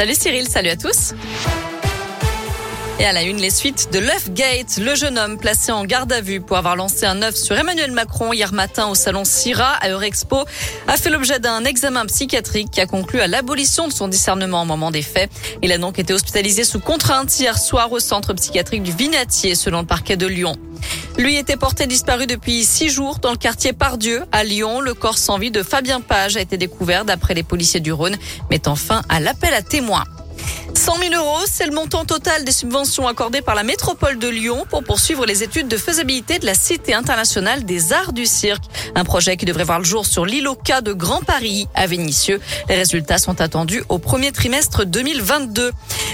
Salut Cyril, salut à tous. Et à la une, les suites de Gate, le jeune homme placé en garde à vue pour avoir lancé un œuf sur Emmanuel Macron hier matin au salon Syrah à Eurexpo a fait l'objet d'un examen psychiatrique qui a conclu à l'abolition de son discernement au moment des faits. Il a donc été hospitalisé sous contrainte hier soir au centre psychiatrique du Vinatier selon le parquet de Lyon. Lui était porté disparu depuis six jours dans le quartier Pardieu à Lyon. Le corps sans vie de Fabien Page a été découvert d'après les policiers du Rhône, mettant fin à l'appel à témoins. 100 000 euros, c'est le montant total des subventions accordées par la métropole de Lyon pour poursuivre les études de faisabilité de la Cité internationale des arts du cirque. Un projet qui devrait voir le jour sur l'île Oca de Grand Paris à Vénissieux. Les résultats sont attendus au premier trimestre 2022.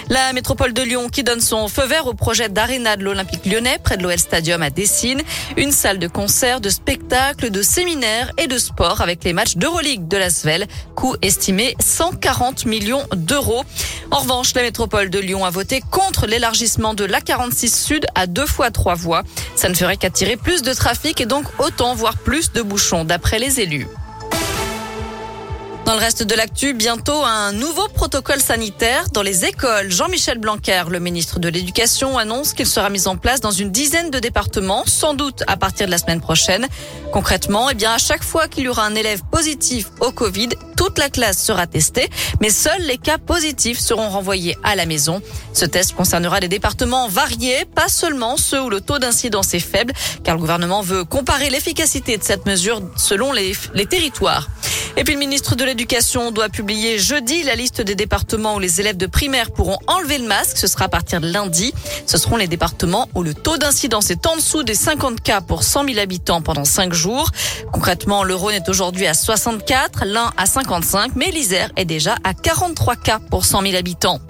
La métropole de Lyon qui donne son feu vert au projet d'aréna de l'Olympique lyonnais près de l'OL Stadium à Dessine. Une salle de concert, de spectacles, de séminaires et de sport avec les matchs d'Euroleague de la Svel. Coût estimé 140 millions d'euros. En revanche, la métropole de Lyon a voté contre l'élargissement de l'A46 Sud à deux fois trois voies. Ça ne ferait qu'attirer plus de trafic et donc autant, voire plus de bouchons, d'après les élus. Dans le reste de l'actu, bientôt un nouveau protocole sanitaire dans les écoles. Jean-Michel Blanquer, le ministre de l'Éducation, annonce qu'il sera mis en place dans une dizaine de départements, sans doute à partir de la semaine prochaine. Concrètement, eh bien, à chaque fois qu'il y aura un élève positif au Covid, toute la classe sera testée, mais seuls les cas positifs seront renvoyés à la maison. Ce test concernera des départements variés, pas seulement ceux où le taux d'incidence est faible, car le gouvernement veut comparer l'efficacité de cette mesure selon les, les territoires. Et puis le ministre de l'Éducation doit publier jeudi la liste des départements où les élèves de primaire pourront enlever le masque. Ce sera à partir de lundi. Ce seront les départements où le taux d'incidence est en dessous des 50 cas pour 100 000 habitants pendant 5 jours. Concrètement, le Rhône est aujourd'hui à 64, l'un à 55, mais l'Isère est déjà à 43 cas pour 100 000 habitants.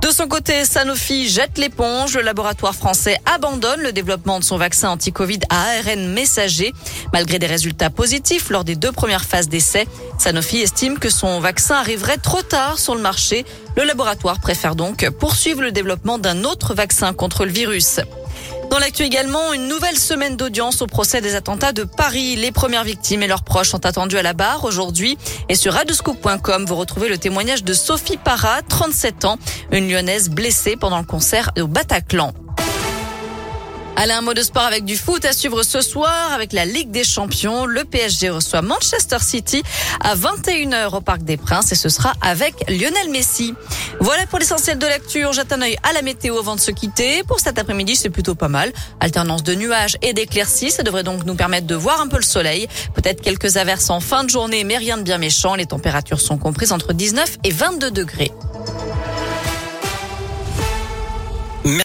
De son côté, Sanofi jette l'éponge. Le laboratoire français abandonne le développement de son vaccin anti-Covid à ARN messager. Malgré des résultats positifs lors des deux premières phases d'essai, Sanofi estime que son vaccin arriverait trop tard sur le marché. Le laboratoire préfère donc poursuivre le développement d'un autre vaccin contre le virus. Dans l'actu également, une nouvelle semaine d'audience au procès des attentats de Paris. Les premières victimes et leurs proches sont attendus à la barre aujourd'hui. Et sur radescoop.com, vous retrouvez le témoignage de Sophie Parra, 37 ans, une lyonnaise blessée pendant le concert au Bataclan. Allez, un mot de sport avec du foot à suivre ce soir avec la Ligue des Champions. Le PSG reçoit Manchester City à 21h au Parc des Princes et ce sera avec Lionel Messi. Voilà pour l'essentiel de l'actu. Jette un œil à la météo avant de se quitter. Pour cet après-midi, c'est plutôt pas mal. Alternance de nuages et d'éclaircies. Ça devrait donc nous permettre de voir un peu le soleil. Peut-être quelques averses en fin de journée, mais rien de bien méchant. Les températures sont comprises entre 19 et 22 degrés.